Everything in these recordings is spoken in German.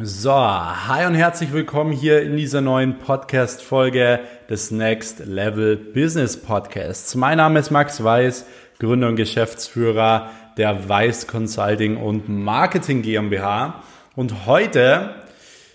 So, hi und herzlich willkommen hier in dieser neuen Podcast-Folge des Next Level Business Podcasts. Mein Name ist Max Weiß, Gründer und Geschäftsführer der Weiß Consulting und Marketing GmbH. Und heute,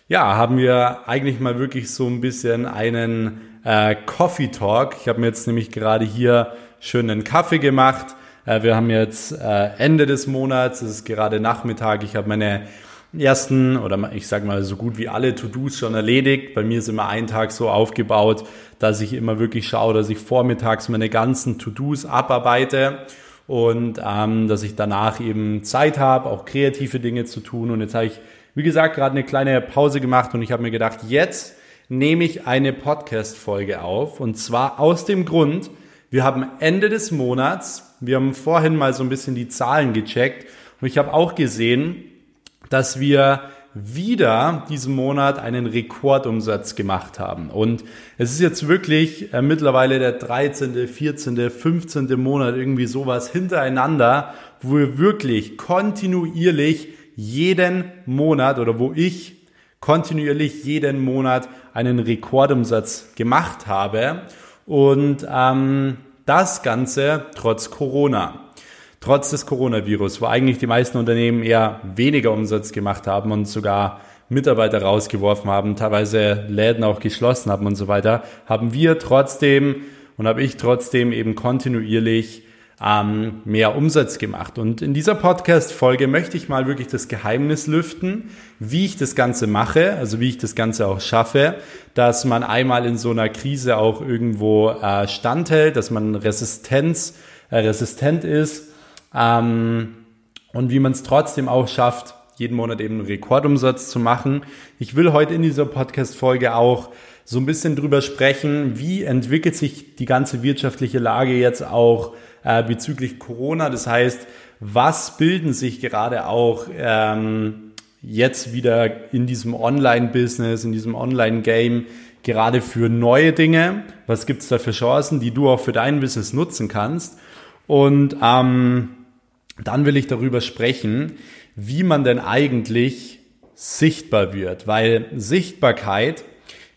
ja, haben wir eigentlich mal wirklich so ein bisschen einen äh, Coffee Talk. Ich habe mir jetzt nämlich gerade hier schön einen Kaffee gemacht. Äh, wir haben jetzt äh, Ende des Monats, es ist gerade Nachmittag. Ich habe meine ersten oder ich sage mal so gut wie alle To-Dos schon erledigt. Bei mir ist immer ein Tag so aufgebaut, dass ich immer wirklich schaue, dass ich vormittags meine ganzen To-Dos abarbeite und ähm, dass ich danach eben Zeit habe, auch kreative Dinge zu tun. Und jetzt habe ich, wie gesagt, gerade eine kleine Pause gemacht und ich habe mir gedacht, jetzt nehme ich eine Podcast-Folge auf und zwar aus dem Grund, wir haben Ende des Monats, wir haben vorhin mal so ein bisschen die Zahlen gecheckt und ich habe auch gesehen, dass wir wieder diesen Monat einen Rekordumsatz gemacht haben. Und es ist jetzt wirklich äh, mittlerweile der 13., 14., 15. Monat, irgendwie sowas hintereinander, wo wir wirklich kontinuierlich jeden Monat oder wo ich kontinuierlich jeden Monat einen Rekordumsatz gemacht habe. Und ähm, das Ganze trotz Corona trotz des Coronavirus, wo eigentlich die meisten Unternehmen eher weniger Umsatz gemacht haben und sogar Mitarbeiter rausgeworfen haben, teilweise Läden auch geschlossen haben und so weiter, haben wir trotzdem und habe ich trotzdem eben kontinuierlich ähm, mehr Umsatz gemacht. Und in dieser Podcast-Folge möchte ich mal wirklich das Geheimnis lüften, wie ich das Ganze mache, also wie ich das Ganze auch schaffe, dass man einmal in so einer Krise auch irgendwo äh, standhält, dass man Resistenz, äh, resistent ist ähm, und wie man es trotzdem auch schafft, jeden Monat eben einen Rekordumsatz zu machen. Ich will heute in dieser Podcast-Folge auch so ein bisschen drüber sprechen, wie entwickelt sich die ganze wirtschaftliche Lage jetzt auch äh, bezüglich Corona. Das heißt, was bilden sich gerade auch ähm, jetzt wieder in diesem Online-Business, in diesem Online-Game gerade für neue Dinge? Was gibt es da für Chancen, die du auch für dein Business nutzen kannst? Und ähm, dann will ich darüber sprechen, wie man denn eigentlich sichtbar wird, weil Sichtbarkeit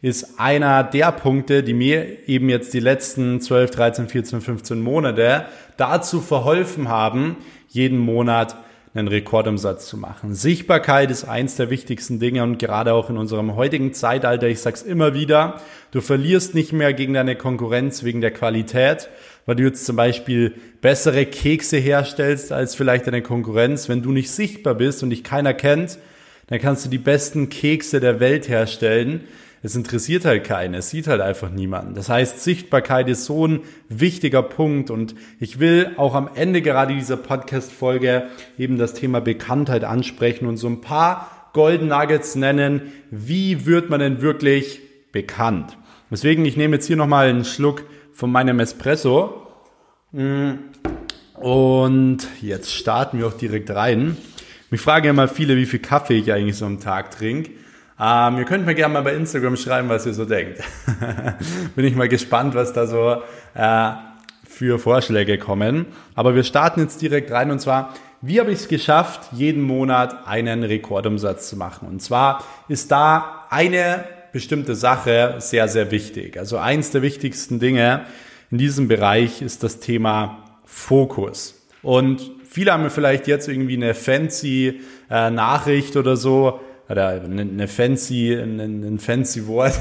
ist einer der Punkte, die mir eben jetzt die letzten 12, 13, 14, 15 Monate dazu verholfen haben, jeden Monat einen Rekordumsatz zu machen. Sichtbarkeit ist eins der wichtigsten Dinge und gerade auch in unserem heutigen Zeitalter, ich sag's immer wieder, du verlierst nicht mehr gegen deine Konkurrenz wegen der Qualität, weil du jetzt zum Beispiel bessere Kekse herstellst als vielleicht deine Konkurrenz. Wenn du nicht sichtbar bist und dich keiner kennt, dann kannst du die besten Kekse der Welt herstellen. Es interessiert halt keinen, es sieht halt einfach niemanden. Das heißt, Sichtbarkeit ist so ein wichtiger Punkt und ich will auch am Ende gerade dieser Podcast-Folge eben das Thema Bekanntheit ansprechen und so ein paar Golden Nuggets nennen. Wie wird man denn wirklich bekannt? Deswegen, ich nehme jetzt hier nochmal einen Schluck von meinem Espresso. Und jetzt starten wir auch direkt rein. Mich fragen ja mal viele, wie viel Kaffee ich eigentlich so am Tag trinke. Ähm, ihr könnt mir gerne mal bei Instagram schreiben, was ihr so denkt. Bin ich mal gespannt, was da so äh, für Vorschläge kommen. Aber wir starten jetzt direkt rein und zwar, wie habe ich es geschafft, jeden Monat einen Rekordumsatz zu machen? Und zwar ist da eine bestimmte Sache sehr, sehr wichtig. Also eins der wichtigsten Dinge in diesem Bereich ist das Thema Fokus. Und viele haben mir vielleicht jetzt irgendwie eine fancy äh, Nachricht oder so, oder eine fancy, ein, fancy Wort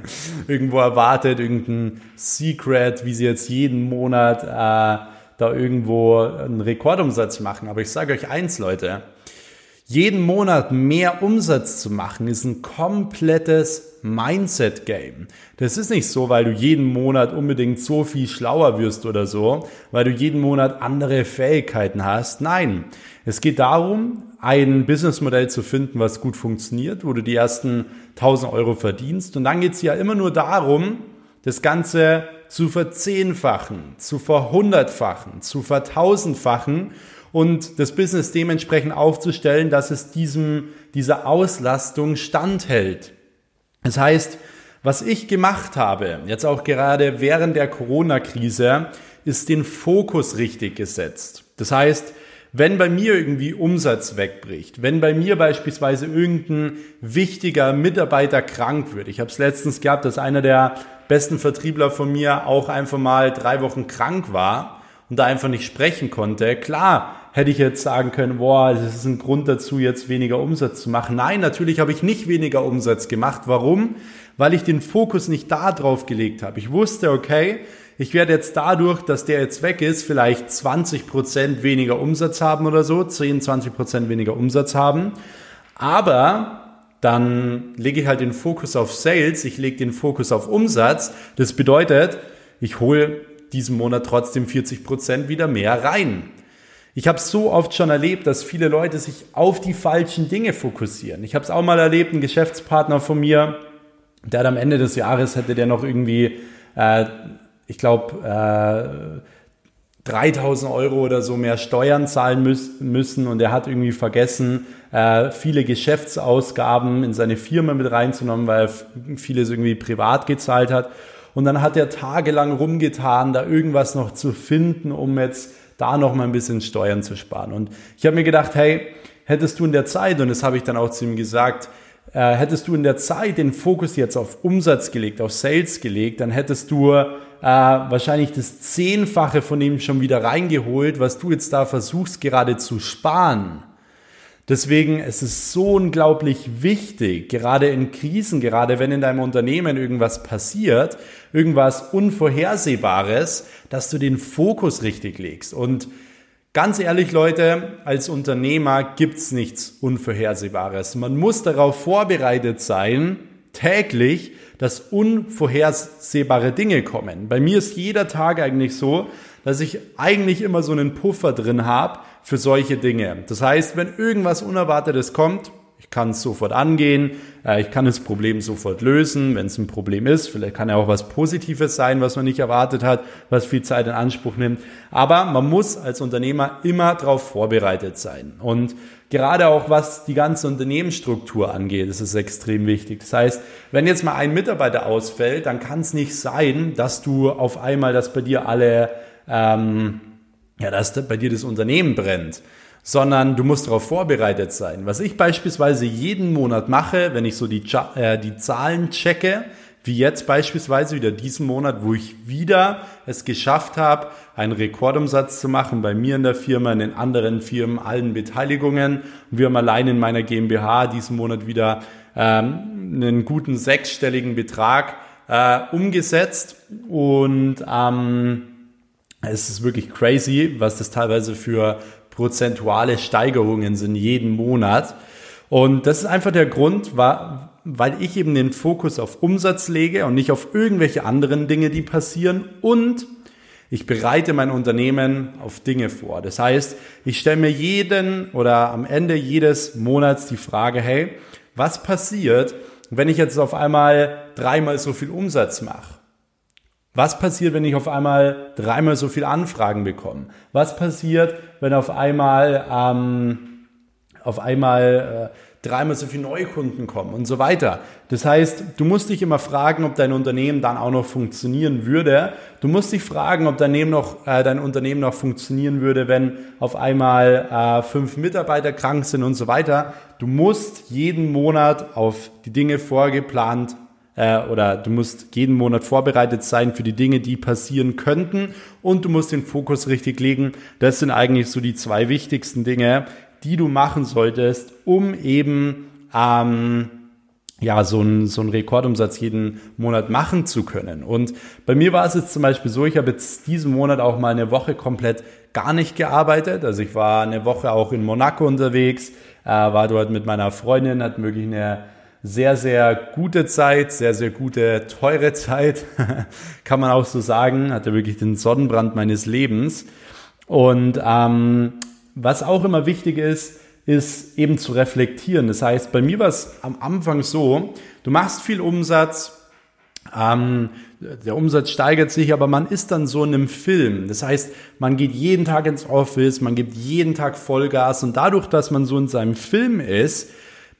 irgendwo erwartet, irgendein Secret, wie sie jetzt jeden Monat äh, da irgendwo einen Rekordumsatz machen. Aber ich sage euch eins, Leute, jeden Monat mehr Umsatz zu machen, ist ein komplettes Mindset-Game. Das ist nicht so, weil du jeden Monat unbedingt so viel schlauer wirst oder so, weil du jeden Monat andere Fähigkeiten hast. Nein, es geht darum, ein Businessmodell zu finden, was gut funktioniert, wo du die ersten 1000 Euro verdienst. Und dann geht es ja immer nur darum, das Ganze zu verzehnfachen, zu verhundertfachen, zu vertausendfachen und das Business dementsprechend aufzustellen, dass es diesem, dieser Auslastung standhält. Das heißt, was ich gemacht habe, jetzt auch gerade während der Corona-Krise, ist den Fokus richtig gesetzt. Das heißt, wenn bei mir irgendwie Umsatz wegbricht, wenn bei mir beispielsweise irgendein wichtiger Mitarbeiter krank wird. Ich habe es letztens gehabt, dass einer der besten Vertriebler von mir auch einfach mal drei Wochen krank war und da einfach nicht sprechen konnte. Klar, hätte ich jetzt sagen können, boah, das ist ein Grund dazu, jetzt weniger Umsatz zu machen. Nein, natürlich habe ich nicht weniger Umsatz gemacht. Warum? Weil ich den Fokus nicht da drauf gelegt habe. Ich wusste, okay, ich werde jetzt dadurch, dass der jetzt weg ist, vielleicht 20 Prozent weniger Umsatz haben oder so, 10, 20 Prozent weniger Umsatz haben. Aber dann lege ich halt den Fokus auf Sales, ich lege den Fokus auf Umsatz. Das bedeutet, ich hole diesen Monat trotzdem 40 Prozent wieder mehr rein. Ich habe so oft schon erlebt, dass viele Leute sich auf die falschen Dinge fokussieren. Ich habe es auch mal erlebt, ein Geschäftspartner von mir, der hat am Ende des Jahres hätte der noch irgendwie äh, ich glaube, äh, 3000 Euro oder so mehr Steuern zahlen müssen und er hat irgendwie vergessen, äh, viele Geschäftsausgaben in seine Firma mit reinzunehmen, weil er vieles irgendwie privat gezahlt hat. Und dann hat er tagelang rumgetan, da irgendwas noch zu finden, um jetzt da noch mal ein bisschen Steuern zu sparen. Und ich habe mir gedacht, hey, hättest du in der Zeit, und das habe ich dann auch zu ihm gesagt, äh, hättest du in der Zeit den Fokus jetzt auf Umsatz gelegt, auf Sales gelegt, dann hättest du äh, wahrscheinlich das Zehnfache von ihm schon wieder reingeholt, was du jetzt da versuchst gerade zu sparen. Deswegen es ist es so unglaublich wichtig, gerade in Krisen, gerade wenn in deinem Unternehmen irgendwas passiert, irgendwas Unvorhersehbares, dass du den Fokus richtig legst. Und Ganz ehrlich, Leute, als Unternehmer gibt's nichts Unvorhersehbares. Man muss darauf vorbereitet sein, täglich, dass unvorhersehbare Dinge kommen. Bei mir ist jeder Tag eigentlich so, dass ich eigentlich immer so einen Puffer drin habe für solche Dinge. Das heißt, wenn irgendwas Unerwartetes kommt, ich kann es sofort angehen, äh, ich kann das Problem sofort lösen, wenn es ein Problem ist. Vielleicht kann ja auch was Positives sein, was man nicht erwartet hat, was viel Zeit in Anspruch nimmt. Aber man muss als Unternehmer immer darauf vorbereitet sein. Und gerade auch was die ganze Unternehmensstruktur angeht, ist es extrem wichtig. Das heißt, wenn jetzt mal ein Mitarbeiter ausfällt, dann kann es nicht sein, dass du auf einmal, dass bei dir alle, ähm, ja, dass bei dir das Unternehmen brennt sondern du musst darauf vorbereitet sein. Was ich beispielsweise jeden Monat mache, wenn ich so die, äh, die Zahlen checke, wie jetzt beispielsweise wieder diesen Monat, wo ich wieder es geschafft habe, einen Rekordumsatz zu machen bei mir in der Firma, in den anderen Firmen, allen Beteiligungen. Wir haben allein in meiner GmbH diesen Monat wieder ähm, einen guten sechsstelligen Betrag äh, umgesetzt und ähm, es ist wirklich crazy, was das teilweise für prozentuale Steigerungen sind jeden Monat. Und das ist einfach der Grund, weil ich eben den Fokus auf Umsatz lege und nicht auf irgendwelche anderen Dinge, die passieren. Und ich bereite mein Unternehmen auf Dinge vor. Das heißt, ich stelle mir jeden oder am Ende jedes Monats die Frage, hey, was passiert, wenn ich jetzt auf einmal dreimal so viel Umsatz mache? Was passiert, wenn ich auf einmal dreimal so viele Anfragen bekomme? Was passiert, wenn auf einmal, ähm, auf einmal äh, dreimal so viele Neukunden kommen und so weiter? Das heißt, du musst dich immer fragen, ob dein Unternehmen dann auch noch funktionieren würde. Du musst dich fragen, ob dein, Unternehmen noch, äh, dein Unternehmen noch funktionieren würde, wenn auf einmal äh, fünf Mitarbeiter krank sind und so weiter. Du musst jeden Monat auf die Dinge vorgeplant äh, oder du musst jeden Monat vorbereitet sein für die Dinge, die passieren könnten und du musst den Fokus richtig legen. Das sind eigentlich so die zwei wichtigsten Dinge, die du machen solltest, um eben ähm, ja, so einen so einen Rekordumsatz jeden Monat machen zu können. Und bei mir war es jetzt zum Beispiel so, ich habe jetzt diesen Monat auch mal eine Woche komplett gar nicht gearbeitet. Also ich war eine Woche auch in Monaco unterwegs, äh, war dort mit meiner Freundin, hat möglich eine sehr, sehr gute Zeit, sehr, sehr gute, teure Zeit, kann man auch so sagen. Hatte wirklich den Sonnenbrand meines Lebens. Und ähm, was auch immer wichtig ist, ist eben zu reflektieren. Das heißt, bei mir war es am Anfang so, du machst viel Umsatz, ähm, der Umsatz steigert sich, aber man ist dann so in einem Film. Das heißt, man geht jeden Tag ins Office, man gibt jeden Tag Vollgas und dadurch, dass man so in seinem Film ist,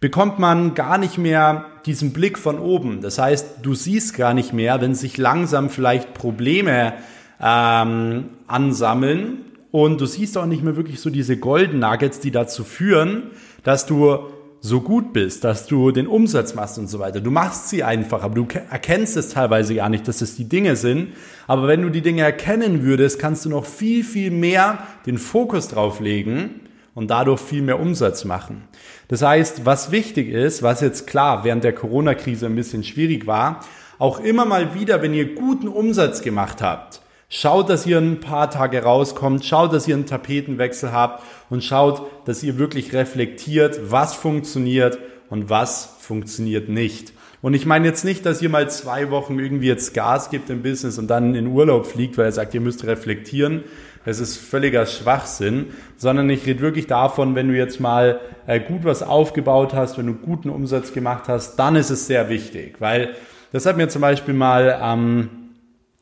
bekommt man gar nicht mehr diesen Blick von oben. Das heißt, du siehst gar nicht mehr, wenn sich langsam vielleicht Probleme ähm, ansammeln und du siehst auch nicht mehr wirklich so diese Golden Nuggets, die dazu führen, dass du so gut bist, dass du den Umsatz machst und so weiter. Du machst sie einfach, aber du erkennst es teilweise gar nicht, dass es die Dinge sind. Aber wenn du die Dinge erkennen würdest, kannst du noch viel, viel mehr den Fokus drauf legen und dadurch viel mehr Umsatz machen. Das heißt, was wichtig ist, was jetzt klar während der Corona-Krise ein bisschen schwierig war, auch immer mal wieder, wenn ihr guten Umsatz gemacht habt, Schaut, dass ihr ein paar Tage rauskommt, schaut, dass ihr einen Tapetenwechsel habt und schaut, dass ihr wirklich reflektiert, was funktioniert und was funktioniert nicht. Und ich meine jetzt nicht, dass ihr mal zwei Wochen irgendwie jetzt Gas gibt im Business und dann in Urlaub fliegt, weil ihr sagt, ihr müsst reflektieren. Das ist völliger Schwachsinn, sondern ich rede wirklich davon, wenn du jetzt mal äh, gut was aufgebaut hast, wenn du guten Umsatz gemacht hast, dann ist es sehr wichtig, weil das hat mir zum Beispiel mal ähm,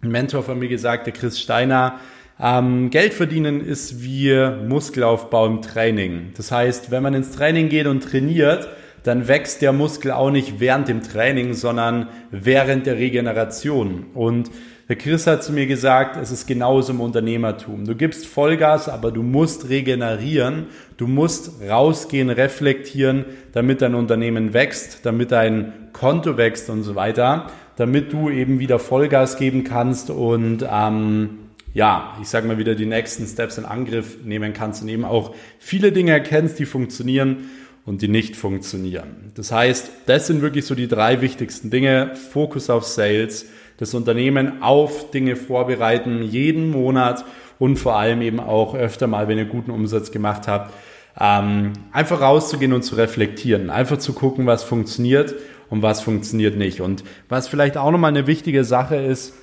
ein Mentor von mir gesagt, der Chris Steiner, ähm, Geld verdienen ist wie Muskelaufbau im Training. Das heißt, wenn man ins Training geht und trainiert, dann wächst der Muskel auch nicht während dem Training, sondern während der Regeneration. Und der Chris hat zu mir gesagt, es ist genauso im Unternehmertum. Du gibst Vollgas, aber du musst regenerieren. Du musst rausgehen, reflektieren, damit dein Unternehmen wächst, damit dein Konto wächst und so weiter damit du eben wieder Vollgas geben kannst und ähm, ja, ich sage mal wieder die nächsten Steps in Angriff nehmen kannst und eben auch viele Dinge erkennst, die funktionieren und die nicht funktionieren. Das heißt, das sind wirklich so die drei wichtigsten Dinge. Fokus auf Sales, das Unternehmen auf Dinge vorbereiten, jeden Monat und vor allem eben auch öfter mal, wenn ihr guten Umsatz gemacht habt, ähm, einfach rauszugehen und zu reflektieren, einfach zu gucken, was funktioniert und was funktioniert nicht. Und was vielleicht auch nochmal eine wichtige Sache ist,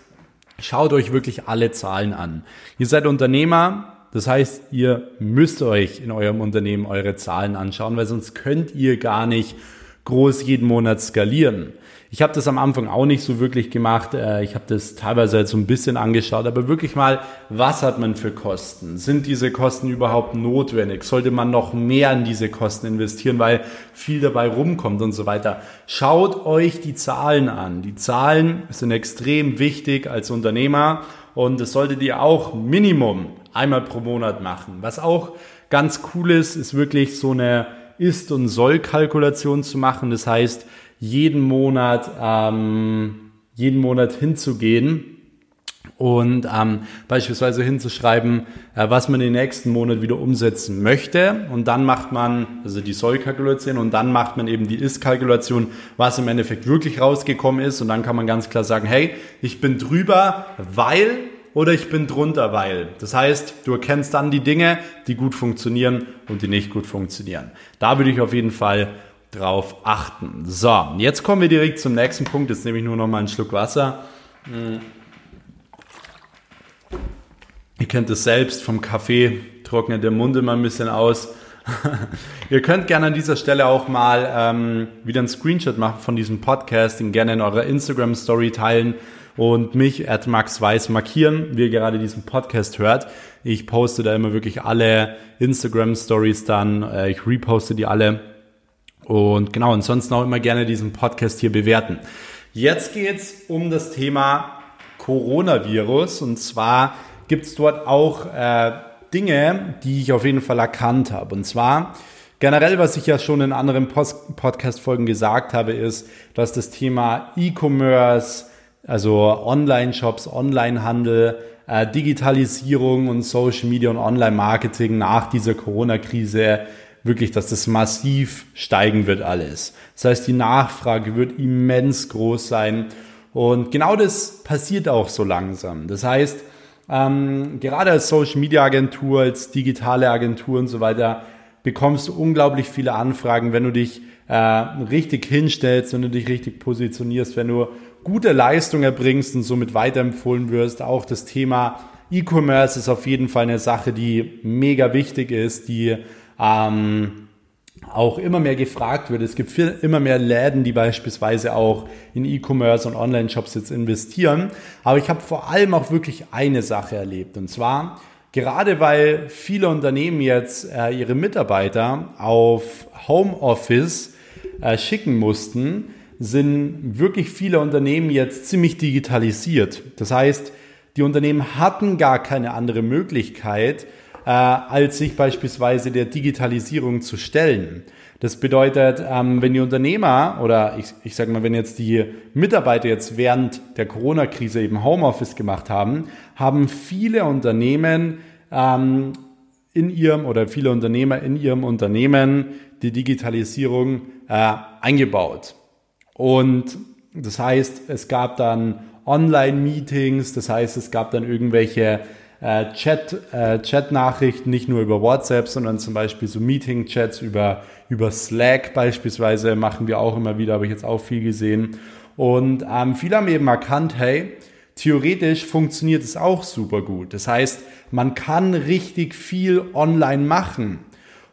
schaut euch wirklich alle Zahlen an. Ihr seid Unternehmer, das heißt, ihr müsst euch in eurem Unternehmen eure Zahlen anschauen, weil sonst könnt ihr gar nicht groß jeden Monat skalieren. Ich habe das am Anfang auch nicht so wirklich gemacht. Äh, ich habe das teilweise halt so ein bisschen angeschaut, aber wirklich mal, was hat man für Kosten? Sind diese Kosten überhaupt notwendig? Sollte man noch mehr in diese Kosten investieren, weil viel dabei rumkommt und so weiter? Schaut euch die Zahlen an. Die Zahlen sind extrem wichtig als Unternehmer und das solltet ihr auch Minimum einmal pro Monat machen. Was auch ganz cool ist, ist wirklich so eine Ist- und Soll-Kalkulation zu machen. Das heißt, jeden Monat, ähm, jeden Monat hinzugehen und ähm, beispielsweise hinzuschreiben, äh, was man den nächsten Monat wieder umsetzen möchte. Und dann macht man, also die Soll-Kalkulation, und dann macht man eben die Ist-Kalkulation, was im Endeffekt wirklich rausgekommen ist. Und dann kann man ganz klar sagen, hey, ich bin drüber, weil oder ich bin drunter, weil. Das heißt, du erkennst dann die Dinge, die gut funktionieren und die nicht gut funktionieren. Da würde ich auf jeden Fall drauf achten. So, jetzt kommen wir direkt zum nächsten Punkt. Jetzt nehme ich nur noch mal einen Schluck Wasser. Ihr kennt es selbst vom Kaffee, trocknet der Mund immer ein bisschen aus. Ihr könnt gerne an dieser Stelle auch mal ähm, wieder einen Screenshot machen von diesem Podcast, den gerne in eurer Instagram Story teilen und mich at Max Weiß markieren, wie ihr gerade diesen Podcast hört. Ich poste da immer wirklich alle Instagram Stories dann, äh, ich reposte die alle und genau, ansonsten auch immer gerne diesen Podcast hier bewerten. Jetzt geht's um das Thema Coronavirus. Und zwar gibt's dort auch äh, Dinge, die ich auf jeden Fall erkannt habe. Und zwar generell, was ich ja schon in anderen Podcast-Folgen gesagt habe, ist, dass das Thema E-Commerce, also Online-Shops, Online-Handel, äh, Digitalisierung und Social Media und Online-Marketing nach dieser Corona-Krise wirklich, dass das massiv steigen wird alles. Das heißt, die Nachfrage wird immens groß sein. Und genau das passiert auch so langsam. Das heißt, ähm, gerade als Social Media Agentur, als digitale Agentur und so weiter, bekommst du unglaublich viele Anfragen, wenn du dich äh, richtig hinstellst, wenn du dich richtig positionierst, wenn du gute Leistung erbringst und somit weiterempfohlen wirst. Auch das Thema E-Commerce ist auf jeden Fall eine Sache, die mega wichtig ist, die ähm, auch immer mehr gefragt wird. Es gibt viel, immer mehr Läden, die beispielsweise auch in E-Commerce und Online-Shops jetzt investieren. Aber ich habe vor allem auch wirklich eine Sache erlebt. Und zwar, gerade weil viele Unternehmen jetzt äh, ihre Mitarbeiter auf Homeoffice äh, schicken mussten, sind wirklich viele Unternehmen jetzt ziemlich digitalisiert. Das heißt, die Unternehmen hatten gar keine andere Möglichkeit, äh, als sich beispielsweise der Digitalisierung zu stellen. Das bedeutet, ähm, wenn die Unternehmer oder ich, ich sage mal, wenn jetzt die Mitarbeiter jetzt während der Corona-Krise eben Homeoffice gemacht haben, haben viele Unternehmen ähm, in ihrem oder viele Unternehmer in ihrem Unternehmen die Digitalisierung äh, eingebaut. Und das heißt, es gab dann Online-Meetings, das heißt, es gab dann irgendwelche äh, Chat, äh, Chat-Nachrichten, nicht nur über WhatsApp, sondern zum Beispiel so Meeting-Chats über, über Slack beispielsweise machen wir auch immer wieder, habe ich jetzt auch viel gesehen. Und ähm, viele haben eben erkannt, hey, theoretisch funktioniert es auch super gut. Das heißt, man kann richtig viel online machen.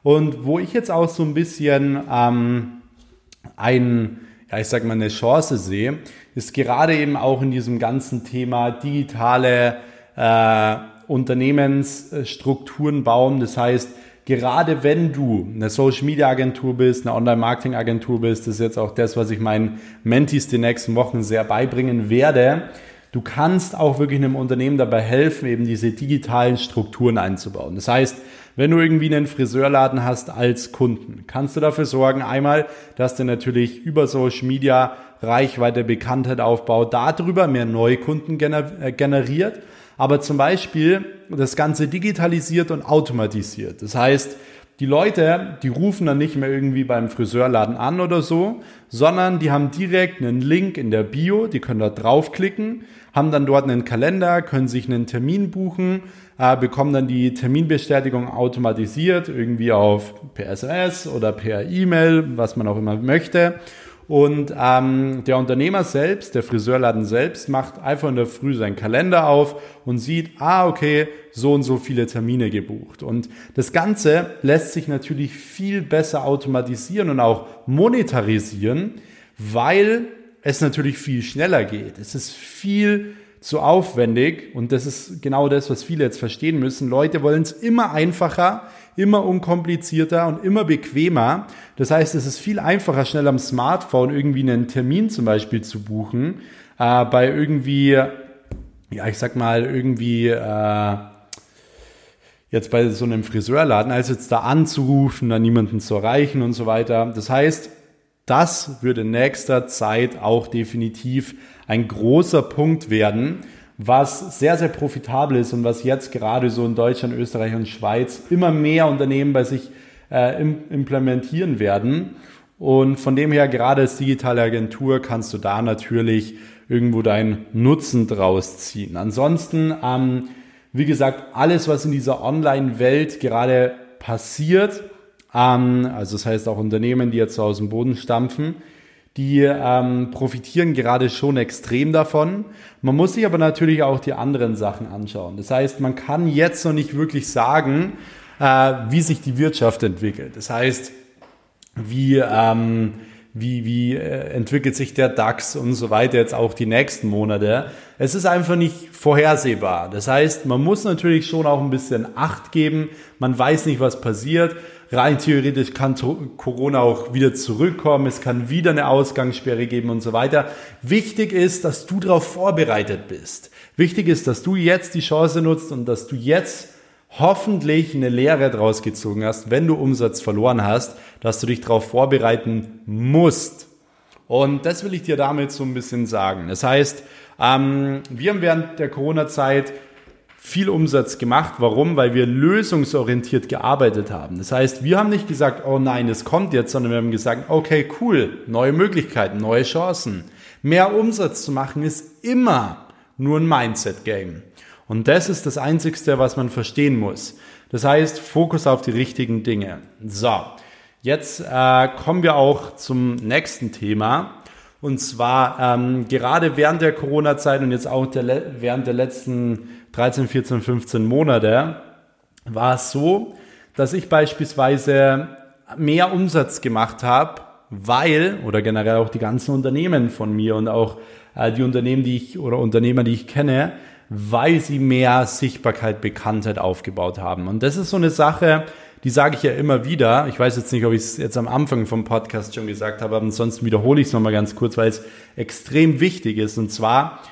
Und wo ich jetzt auch so ein bisschen ähm, ein, ja, ich sag mal, eine Chance sehe, ist gerade eben auch in diesem ganzen Thema digitale äh, Unternehmensstrukturen bauen. Das heißt, gerade wenn du eine Social Media Agentur bist, eine Online Marketing Agentur bist, das ist jetzt auch das, was ich meinen Mentis die nächsten Wochen sehr beibringen werde. Du kannst auch wirklich einem Unternehmen dabei helfen, eben diese digitalen Strukturen einzubauen. Das heißt, wenn du irgendwie einen Friseurladen hast als Kunden, kannst du dafür sorgen, einmal, dass der natürlich über Social Media Reichweite, Bekanntheit aufbaut, darüber mehr Neukunden äh, generiert aber zum Beispiel das Ganze digitalisiert und automatisiert. Das heißt, die Leute, die rufen dann nicht mehr irgendwie beim Friseurladen an oder so, sondern die haben direkt einen Link in der Bio, die können da draufklicken, haben dann dort einen Kalender, können sich einen Termin buchen, äh, bekommen dann die Terminbestätigung automatisiert, irgendwie auf per SMS oder per E-Mail, was man auch immer möchte. Und ähm, der Unternehmer selbst, der Friseurladen selbst, macht einfach in der Früh seinen Kalender auf und sieht, ah, okay, so und so viele Termine gebucht. Und das Ganze lässt sich natürlich viel besser automatisieren und auch monetarisieren, weil es natürlich viel schneller geht. Es ist viel zu aufwendig und das ist genau das, was viele jetzt verstehen müssen. Leute wollen es immer einfacher, immer unkomplizierter und immer bequemer. Das heißt, es ist viel einfacher, schnell am Smartphone irgendwie einen Termin zum Beispiel zu buchen, äh, bei irgendwie, ja, ich sag mal, irgendwie, äh, jetzt bei so einem Friseurladen, als jetzt da anzurufen, da niemanden zu erreichen und so weiter. Das heißt, das wird in nächster Zeit auch definitiv ein großer Punkt werden, was sehr, sehr profitabel ist und was jetzt gerade so in Deutschland, Österreich und Schweiz immer mehr Unternehmen bei sich äh, implementieren werden. Und von dem her, gerade als digitale Agentur, kannst du da natürlich irgendwo deinen Nutzen draus ziehen. Ansonsten, ähm, wie gesagt, alles, was in dieser Online-Welt gerade passiert, ähm, also das heißt auch Unternehmen, die jetzt aus dem Boden stampfen, die ähm, profitieren gerade schon extrem davon. Man muss sich aber natürlich auch die anderen Sachen anschauen. Das heißt, man kann jetzt noch nicht wirklich sagen, äh, wie sich die Wirtschaft entwickelt. Das heißt, wie, ähm, wie, wie äh, entwickelt sich der DAX und so weiter jetzt auch die nächsten Monate. Es ist einfach nicht vorhersehbar. Das heißt, man muss natürlich schon auch ein bisschen Acht geben. Man weiß nicht, was passiert rein theoretisch kann Corona auch wieder zurückkommen, es kann wieder eine Ausgangssperre geben und so weiter. Wichtig ist, dass du darauf vorbereitet bist. Wichtig ist, dass du jetzt die Chance nutzt und dass du jetzt hoffentlich eine Lehre draus gezogen hast, wenn du Umsatz verloren hast, dass du dich darauf vorbereiten musst. Und das will ich dir damit so ein bisschen sagen. Das heißt, ähm, wir haben während der Corona-Zeit viel Umsatz gemacht. Warum? Weil wir lösungsorientiert gearbeitet haben. Das heißt, wir haben nicht gesagt, oh nein, es kommt jetzt, sondern wir haben gesagt, okay, cool, neue Möglichkeiten, neue Chancen. Mehr Umsatz zu machen ist immer nur ein Mindset-Game. Und das ist das Einzigste, was man verstehen muss. Das heißt, Fokus auf die richtigen Dinge. So, jetzt äh, kommen wir auch zum nächsten Thema. Und zwar ähm, gerade während der Corona-Zeit und jetzt auch der, während der letzten 13, 14, 15 Monate war es so, dass ich beispielsweise mehr Umsatz gemacht habe, weil, oder generell auch die ganzen Unternehmen von mir und auch äh, die Unternehmen, die ich oder Unternehmer, die ich kenne, weil sie mehr Sichtbarkeit, Bekanntheit aufgebaut haben. Und das ist so eine Sache, die sage ich ja immer wieder. Ich weiß jetzt nicht, ob ich es jetzt am Anfang vom Podcast schon gesagt habe, aber ansonsten wiederhole ich es nochmal ganz kurz, weil es extrem wichtig ist. Und zwar,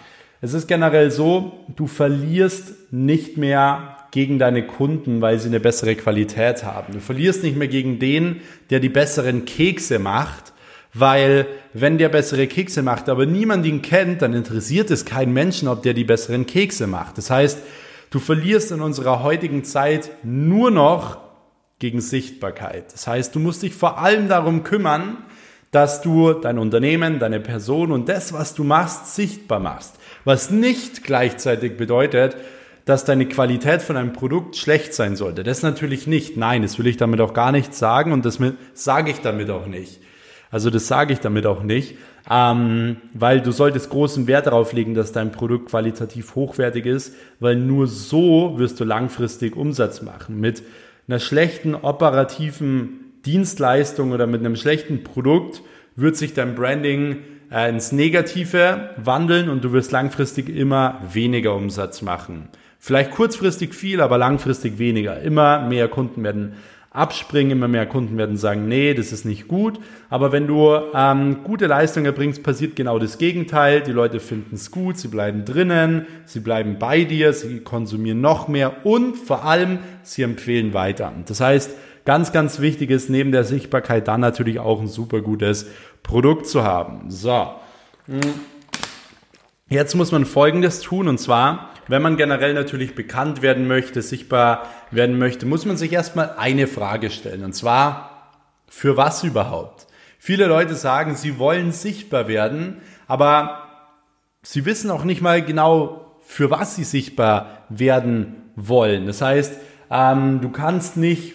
es ist generell so, du verlierst nicht mehr gegen deine Kunden, weil sie eine bessere Qualität haben. Du verlierst nicht mehr gegen den, der die besseren Kekse macht, weil wenn der bessere Kekse macht, aber niemand ihn kennt, dann interessiert es keinen Menschen, ob der die besseren Kekse macht. Das heißt, du verlierst in unserer heutigen Zeit nur noch gegen Sichtbarkeit. Das heißt, du musst dich vor allem darum kümmern, dass du dein Unternehmen, deine Person und das, was du machst, sichtbar machst. Was nicht gleichzeitig bedeutet, dass deine Qualität von einem Produkt schlecht sein sollte. Das natürlich nicht. Nein, das will ich damit auch gar nicht sagen und das sage ich damit auch nicht. Also das sage ich damit auch nicht, ähm, weil du solltest großen Wert darauf legen, dass dein Produkt qualitativ hochwertig ist, weil nur so wirst du langfristig Umsatz machen. Mit einer schlechten operativen Dienstleistung oder mit einem schlechten Produkt wird sich dein Branding äh, ins Negative wandeln und du wirst langfristig immer weniger Umsatz machen. Vielleicht kurzfristig viel, aber langfristig weniger. Immer mehr Kunden werden abspringen, immer mehr Kunden werden sagen, nee, das ist nicht gut. Aber wenn du ähm, gute Leistung erbringst, passiert genau das Gegenteil. Die Leute finden es gut, sie bleiben drinnen, sie bleiben bei dir, sie konsumieren noch mehr und vor allem, sie empfehlen weiter. Das heißt, ganz, ganz wichtig ist neben der Sichtbarkeit dann natürlich auch ein super gutes Produkt zu haben. So. Jetzt muss man Folgendes tun und zwar, wenn man generell natürlich bekannt werden möchte, sichtbar werden möchte, muss man sich erstmal eine Frage stellen. Und zwar, für was überhaupt? Viele Leute sagen, sie wollen sichtbar werden, aber sie wissen auch nicht mal genau, für was sie sichtbar werden wollen. Das heißt, ähm, du kannst nicht,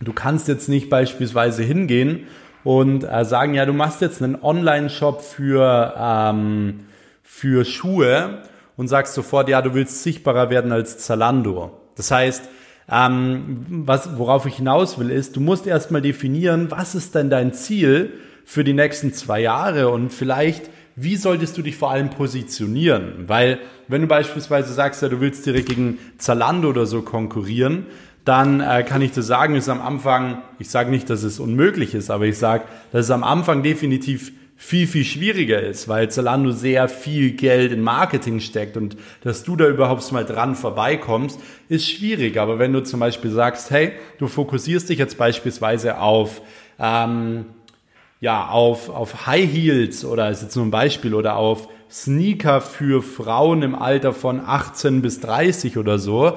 du kannst jetzt nicht beispielsweise hingehen und äh, sagen, ja, du machst jetzt einen Online-Shop für, ähm, für Schuhe und sagst sofort, ja, du willst sichtbarer werden als Zalando. Das heißt, ähm, was, worauf ich hinaus will, ist, du musst erstmal definieren, was ist denn dein Ziel für die nächsten zwei Jahre und vielleicht, wie solltest du dich vor allem positionieren? Weil, wenn du beispielsweise sagst, ja, du willst direkt gegen Zalando oder so konkurrieren, dann äh, kann ich dir sagen, ist am Anfang, ich sage nicht, dass es unmöglich ist, aber ich sage, dass es am Anfang definitiv viel, viel schwieriger ist, weil Zalando sehr viel Geld in Marketing steckt und dass du da überhaupt mal dran vorbeikommst, ist schwierig. Aber wenn du zum Beispiel sagst, hey, du fokussierst dich jetzt beispielsweise auf, ähm, ja, auf, auf High Heels oder ist jetzt nur ein Beispiel oder auf Sneaker für Frauen im Alter von 18 bis 30 oder so,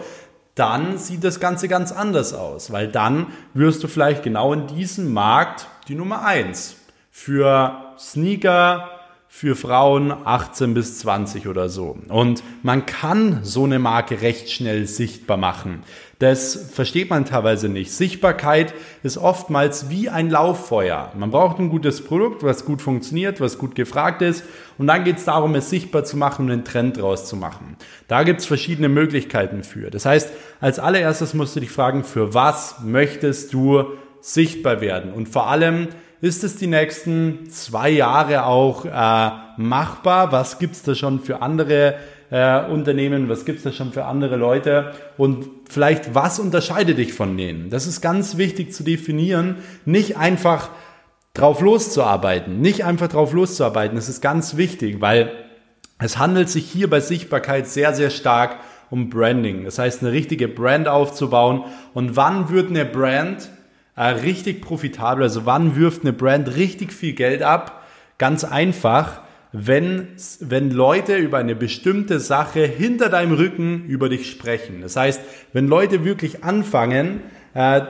dann sieht das Ganze ganz anders aus, weil dann wirst du vielleicht genau in diesem Markt die Nummer eins für Sneaker für Frauen 18 bis 20 oder so. Und man kann so eine Marke recht schnell sichtbar machen. Das versteht man teilweise nicht. Sichtbarkeit ist oftmals wie ein Lauffeuer. Man braucht ein gutes Produkt, was gut funktioniert, was gut gefragt ist. Und dann geht es darum, es sichtbar zu machen und einen Trend draus zu machen. Da gibt es verschiedene Möglichkeiten für. Das heißt, als allererstes musst du dich fragen, für was möchtest du sichtbar werden? Und vor allem, ist es die nächsten zwei Jahre auch äh, machbar? Was gibt's da schon für andere äh, Unternehmen? Was gibt's da schon für andere Leute? Und vielleicht, was unterscheidet dich von denen? Das ist ganz wichtig zu definieren. Nicht einfach drauf loszuarbeiten. Nicht einfach drauf loszuarbeiten. Das ist ganz wichtig, weil es handelt sich hier bei Sichtbarkeit sehr, sehr stark um Branding. Das heißt, eine richtige Brand aufzubauen. Und wann wird eine Brand richtig profitabel. Also wann wirft eine Brand richtig viel Geld ab? Ganz einfach, wenn, wenn Leute über eine bestimmte Sache hinter deinem Rücken über dich sprechen. Das heißt, wenn Leute wirklich anfangen, äh,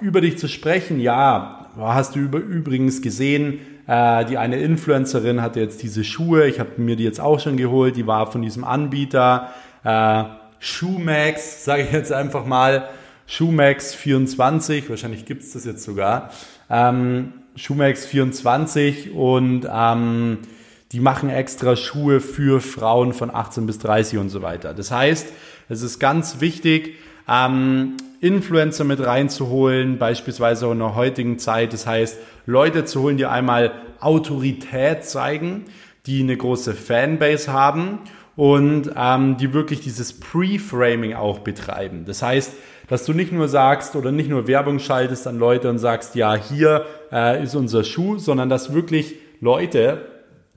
über dich zu sprechen, ja, hast du über, übrigens gesehen, äh, die eine Influencerin hatte jetzt diese Schuhe, ich habe mir die jetzt auch schon geholt, die war von diesem Anbieter, äh, Shoemax, sage ich jetzt einfach mal, Schumax 24, wahrscheinlich gibt es das jetzt sogar, ähm, Schumax 24 und ähm, die machen extra Schuhe für Frauen von 18 bis 30 und so weiter. Das heißt, es ist ganz wichtig, ähm, Influencer mit reinzuholen, beispielsweise auch in der heutigen Zeit. Das heißt, Leute zu holen, die einmal Autorität zeigen, die eine große Fanbase haben und ähm, die wirklich dieses Pre-Framing auch betreiben. Das heißt, dass du nicht nur sagst oder nicht nur Werbung schaltest an Leute und sagst, ja, hier äh, ist unser Schuh, sondern dass wirklich Leute,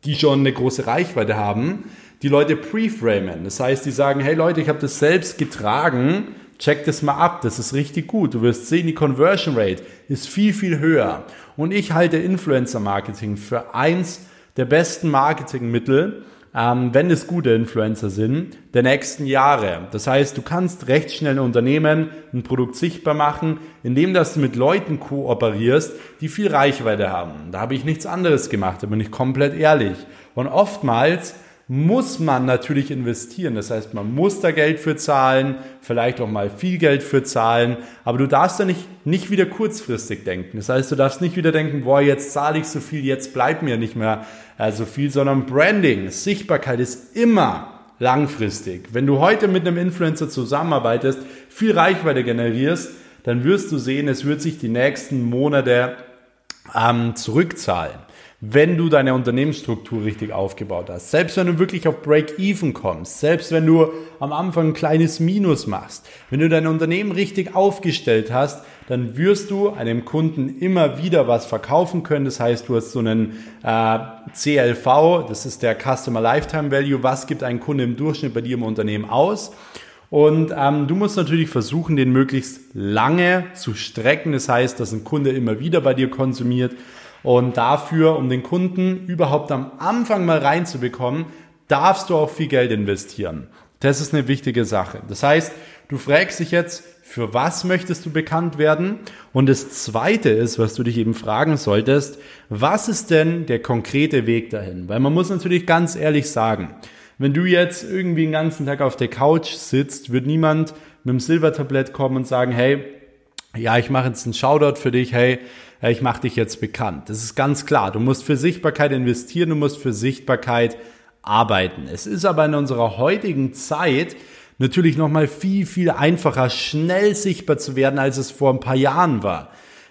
die schon eine große Reichweite haben, die Leute preframen. Das heißt, die sagen, hey Leute, ich habe das selbst getragen, check das mal ab, das ist richtig gut. Du wirst sehen, die Conversion Rate ist viel, viel höher. Und ich halte Influencer Marketing für eins der besten Marketingmittel, ähm, wenn es gute Influencer sind, der nächsten Jahre. Das heißt, du kannst recht schnell ein Unternehmen, ein Produkt sichtbar machen, indem dass du mit Leuten kooperierst, die viel Reichweite haben. Da habe ich nichts anderes gemacht, da bin ich komplett ehrlich. Und oftmals muss man natürlich investieren. Das heißt, man muss da Geld für zahlen, vielleicht auch mal viel Geld für zahlen, aber du darfst da nicht, nicht wieder kurzfristig denken. Das heißt, du darfst nicht wieder denken, boah, jetzt zahle ich so viel, jetzt bleibt mir nicht mehr äh, so viel, sondern Branding, Sichtbarkeit ist immer langfristig. Wenn du heute mit einem Influencer zusammenarbeitest, viel Reichweite generierst, dann wirst du sehen, es wird sich die nächsten Monate ähm, zurückzahlen wenn du deine Unternehmensstruktur richtig aufgebaut hast. Selbst wenn du wirklich auf Break-Even kommst, selbst wenn du am Anfang ein kleines Minus machst, wenn du dein Unternehmen richtig aufgestellt hast, dann wirst du einem Kunden immer wieder was verkaufen können. Das heißt, du hast so einen äh, CLV, das ist der Customer Lifetime Value. Was gibt ein Kunde im Durchschnitt bei dir im Unternehmen aus? Und ähm, du musst natürlich versuchen, den möglichst lange zu strecken. Das heißt, dass ein Kunde immer wieder bei dir konsumiert. Und dafür, um den Kunden überhaupt am Anfang mal reinzubekommen, darfst du auch viel Geld investieren. Das ist eine wichtige Sache. Das heißt, du fragst dich jetzt, für was möchtest du bekannt werden? Und das Zweite ist, was du dich eben fragen solltest, was ist denn der konkrete Weg dahin? Weil man muss natürlich ganz ehrlich sagen, wenn du jetzt irgendwie den ganzen Tag auf der Couch sitzt, wird niemand mit dem Silbertablett kommen und sagen, hey, ja, ich mache jetzt einen Shoutout für dich, hey, ich mache dich jetzt bekannt. Das ist ganz klar. Du musst für Sichtbarkeit investieren, du musst für Sichtbarkeit arbeiten. Es ist aber in unserer heutigen Zeit natürlich nochmal viel, viel einfacher, schnell sichtbar zu werden, als es vor ein paar Jahren war.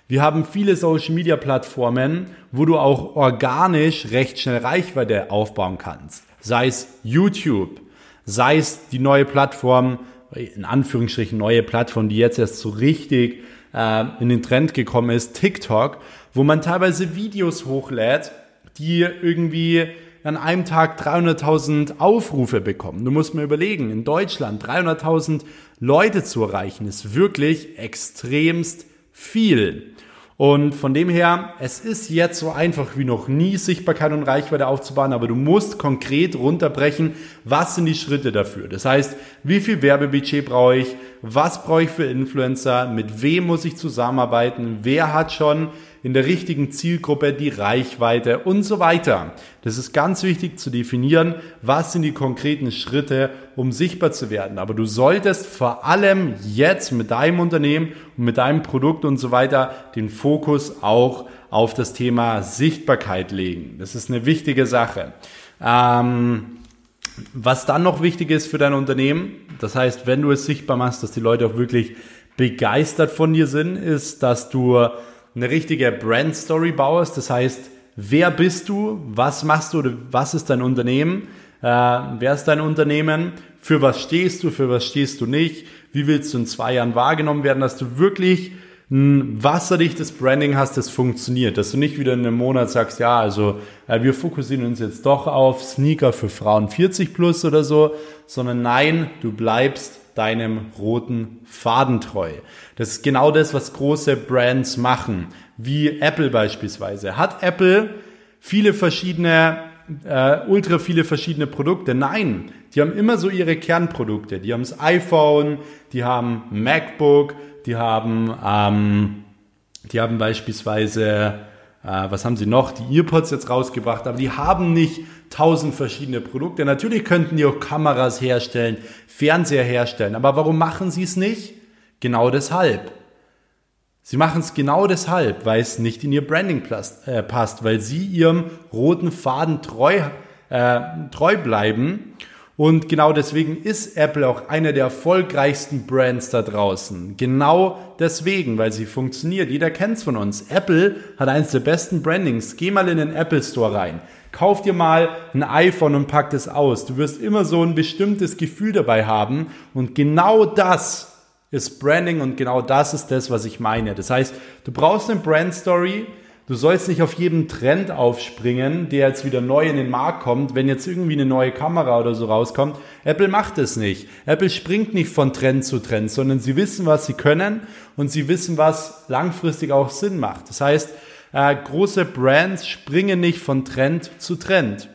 Wir haben viele Social-Media-Plattformen, wo du auch organisch recht schnell Reichweite aufbauen kannst. Sei es YouTube, sei es die neue Plattform, in Anführungsstrichen neue Plattform, die jetzt erst so richtig äh, in den Trend gekommen ist, TikTok, wo man teilweise Videos hochlädt, die irgendwie an einem Tag 300.000 Aufrufe bekommen. Du musst mir überlegen, in Deutschland 300.000 Leute zu erreichen, ist wirklich extremst viel. Und von dem her, es ist jetzt so einfach wie noch nie, Sichtbarkeit und Reichweite aufzubauen, aber du musst konkret runterbrechen, was sind die Schritte dafür. Das heißt, wie viel Werbebudget brauche ich, was brauche ich für Influencer, mit wem muss ich zusammenarbeiten, wer hat schon in der richtigen Zielgruppe die Reichweite und so weiter. Das ist ganz wichtig zu definieren, was sind die konkreten Schritte, um sichtbar zu werden. Aber du solltest vor allem jetzt mit deinem Unternehmen und mit deinem Produkt und so weiter den Fokus auch auf das Thema Sichtbarkeit legen. Das ist eine wichtige Sache. Ähm, was dann noch wichtig ist für dein Unternehmen, das heißt, wenn du es sichtbar machst, dass die Leute auch wirklich begeistert von dir sind, ist, dass du eine richtige Brand Story baust. Das heißt, wer bist du, was machst du, was ist dein Unternehmen, äh, wer ist dein Unternehmen, für was stehst du, für was stehst du nicht, wie willst du in zwei Jahren wahrgenommen werden, dass du wirklich ein wasserdichtes Branding hast, das funktioniert, dass du nicht wieder in einem Monat sagst, ja, also äh, wir fokussieren uns jetzt doch auf Sneaker für Frauen 40 plus oder so, sondern nein, du bleibst deinem roten Faden treu. Das ist genau das, was große Brands machen, wie Apple beispielsweise. Hat Apple viele verschiedene, äh, ultra viele verschiedene Produkte? Nein, die haben immer so ihre Kernprodukte. Die haben das iPhone, die haben MacBook, die haben, ähm, die haben beispielsweise äh, was haben sie noch? Die Earpods jetzt rausgebracht, aber die haben nicht tausend verschiedene Produkte. Natürlich könnten die auch Kameras herstellen, Fernseher herstellen, aber warum machen sie es nicht? Genau deshalb. Sie machen es genau deshalb, weil es nicht in ihr Branding äh, passt, weil sie ihrem roten Faden treu, äh, treu bleiben und genau deswegen ist Apple auch einer der erfolgreichsten Brands da draußen. Genau deswegen, weil sie funktioniert. Jeder kennt's von uns. Apple hat eines der besten Brandings. Geh mal in den Apple Store rein. Kauf dir mal ein iPhone und pack es aus. Du wirst immer so ein bestimmtes Gefühl dabei haben. Und genau das ist Branding und genau das ist das, was ich meine. Das heißt, du brauchst eine Brand Story, Du sollst nicht auf jeden Trend aufspringen, der jetzt wieder neu in den Markt kommt, wenn jetzt irgendwie eine neue Kamera oder so rauskommt. Apple macht es nicht. Apple springt nicht von Trend zu Trend, sondern sie wissen, was sie können und sie wissen, was langfristig auch Sinn macht. Das heißt, äh, große Brands springen nicht von Trend zu Trend.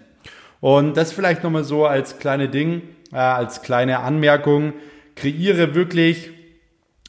Und das vielleicht nochmal so als kleine Ding, äh, als kleine Anmerkung. Kreiere wirklich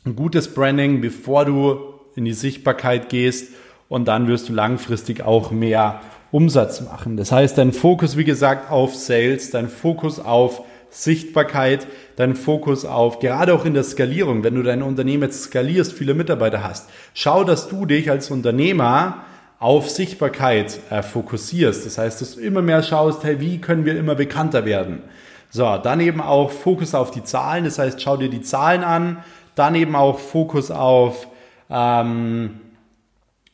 ein gutes Branding, bevor du in die Sichtbarkeit gehst und dann wirst du langfristig auch mehr Umsatz machen. Das heißt, dein Fokus, wie gesagt, auf Sales, dein Fokus auf Sichtbarkeit, dein Fokus auf, gerade auch in der Skalierung, wenn du dein Unternehmen jetzt skalierst, viele Mitarbeiter hast, schau, dass du dich als Unternehmer auf Sichtbarkeit äh, fokussierst. Das heißt, dass du immer mehr schaust, hey, wie können wir immer bekannter werden? So, dann eben auch Fokus auf die Zahlen, das heißt, schau dir die Zahlen an, dann eben auch Fokus auf ähm,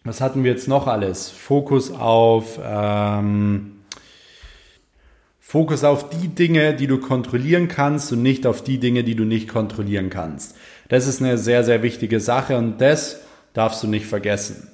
was hatten wir jetzt noch alles? Fokus auf ähm, Fokus auf die Dinge, die du kontrollieren kannst und nicht auf die Dinge, die du nicht kontrollieren kannst. Das ist eine sehr, sehr wichtige Sache und das darfst du nicht vergessen.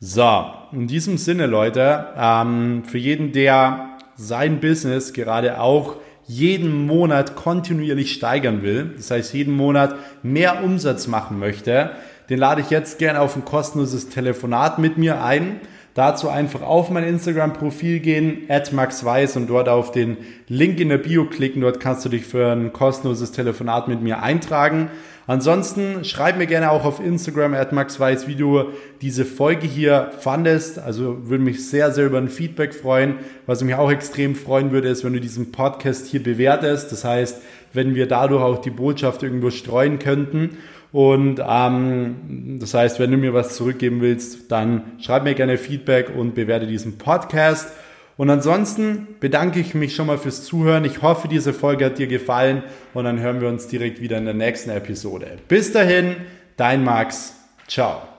So, in diesem Sinne, Leute, ähm, für jeden, der sein Business gerade auch jeden Monat kontinuierlich steigern will, das heißt jeden Monat mehr Umsatz machen möchte, den lade ich jetzt gerne auf ein kostenloses Telefonat mit mir ein. Dazu einfach auf mein Instagram-Profil gehen, maxweiss und dort auf den Link in der Bio klicken. Dort kannst du dich für ein kostenloses Telefonat mit mir eintragen. Ansonsten schreib mir gerne auch auf Instagram at maxweiss, wie du diese Folge hier fandest. Also würde mich sehr, sehr über ein Feedback freuen. Was mich auch extrem freuen würde, ist, wenn du diesen Podcast hier bewertest. Das heißt, wenn wir dadurch auch die Botschaft irgendwo streuen könnten. Und ähm, das heißt, wenn du mir was zurückgeben willst, dann schreib mir gerne Feedback und bewerte diesen Podcast. Und ansonsten bedanke ich mich schon mal fürs Zuhören. Ich hoffe, diese Folge hat dir gefallen und dann hören wir uns direkt wieder in der nächsten Episode. Bis dahin, dein Max. Ciao.